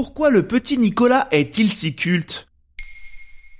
Pourquoi le petit Nicolas est-il si culte?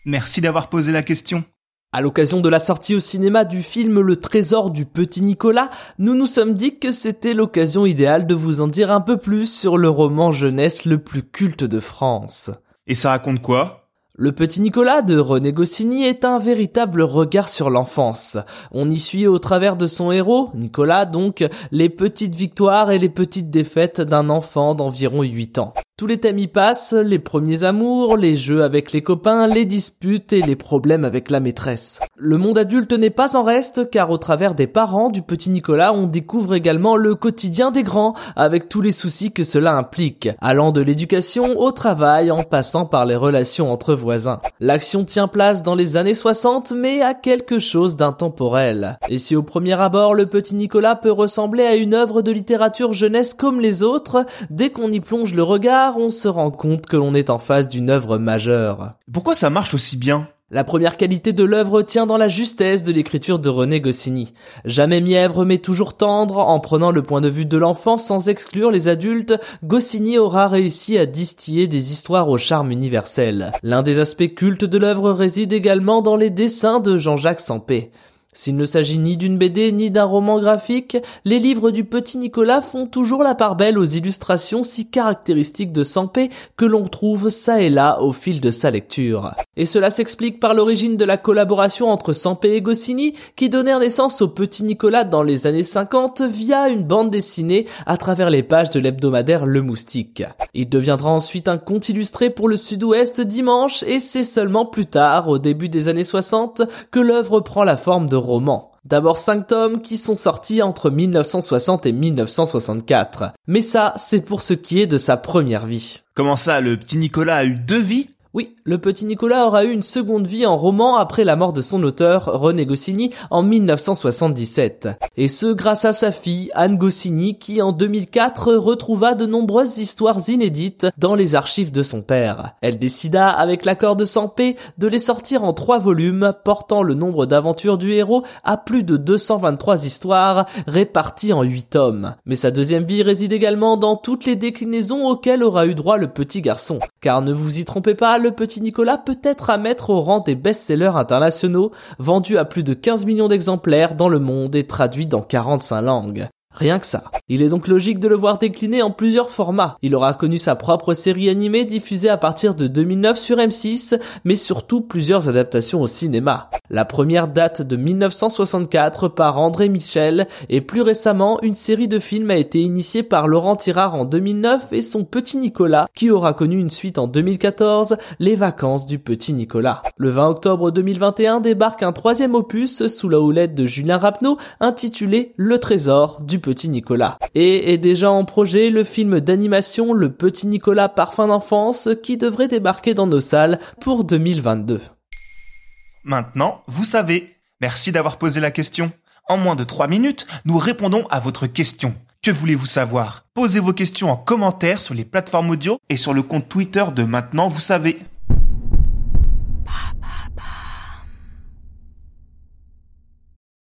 Merci d'avoir posé la question. À l'occasion de la sortie au cinéma du film Le Trésor du Petit Nicolas, nous nous sommes dit que c'était l'occasion idéale de vous en dire un peu plus sur le roman jeunesse le plus culte de France. Et ça raconte quoi? Le petit Nicolas de René Goscinny est un véritable regard sur l'enfance. On y suit au travers de son héros, Nicolas donc, les petites victoires et les petites défaites d'un enfant d'environ 8 ans. Tous les thèmes y passent, les premiers amours, les jeux avec les copains, les disputes et les problèmes avec la maîtresse. Le monde adulte n'est pas en reste car au travers des parents du petit Nicolas, on découvre également le quotidien des grands avec tous les soucis que cela implique, allant de l'éducation au travail en passant par les relations entre voisins. L'action tient place dans les années 60 mais a quelque chose d'intemporel. Et si au premier abord le petit Nicolas peut ressembler à une œuvre de littérature jeunesse comme les autres, dès qu'on y plonge le regard, on se rend compte que l'on est en face d'une œuvre majeure. Pourquoi ça marche aussi bien? La première qualité de l'œuvre tient dans la justesse de l'écriture de René Goscinny. Jamais mièvre mais toujours tendre, en prenant le point de vue de l'enfant sans exclure les adultes, Goscinny aura réussi à distiller des histoires au charme universel. L'un des aspects cultes de l'œuvre réside également dans les dessins de Jean-Jacques Sampé. S'il ne s'agit ni d'une BD ni d'un roman graphique, les livres du petit Nicolas font toujours la part belle aux illustrations si caractéristiques de Sampé que l'on trouve ça et là au fil de sa lecture. Et cela s'explique par l'origine de la collaboration entre Sampé et Goscinny qui donnèrent naissance au petit Nicolas dans les années 50 via une bande dessinée à travers les pages de l'hebdomadaire Le Moustique. Il deviendra ensuite un conte illustré pour le Sud-Ouest dimanche et c'est seulement plus tard, au début des années 60, que l'œuvre prend la forme de romans. D'abord cinq tomes qui sont sortis entre 1960 et 1964. Mais ça, c'est pour ce qui est de sa première vie. Comment ça, le petit Nicolas a eu deux vies? Oui, le petit Nicolas aura eu une seconde vie en roman après la mort de son auteur, René Goscinny, en 1977. Et ce grâce à sa fille, Anne Goscinny, qui en 2004 retrouva de nombreuses histoires inédites dans les archives de son père. Elle décida, avec l'accord de Sampé, de les sortir en trois volumes, portant le nombre d'aventures du héros à plus de 223 histoires, réparties en huit tomes. Mais sa deuxième vie réside également dans toutes les déclinaisons auxquelles aura eu droit le petit garçon. Car ne vous y trompez pas, le petit Nicolas peut être à mettre au rang des best-sellers internationaux, vendus à plus de 15 millions d'exemplaires dans le monde et traduits dans 45 langues. Rien que ça. Il est donc logique de le voir décliner en plusieurs formats. Il aura connu sa propre série animée diffusée à partir de 2009 sur M6, mais surtout plusieurs adaptations au cinéma. La première date de 1964 par André Michel et plus récemment une série de films a été initiée par Laurent Tirard en 2009 et son petit Nicolas qui aura connu une suite en 2014, Les vacances du petit Nicolas. Le 20 octobre 2021 débarque un troisième opus sous la houlette de Julien Rapneau intitulé Le trésor du petit Et est déjà en projet le film d'animation Le Petit Nicolas Parfum d'enfance qui devrait débarquer dans nos salles pour 2022. Maintenant, vous savez. Merci d'avoir posé la question. En moins de 3 minutes, nous répondons à votre question. Que voulez-vous savoir? Posez vos questions en commentaire sur les plateformes audio et sur le compte Twitter de Maintenant, vous savez.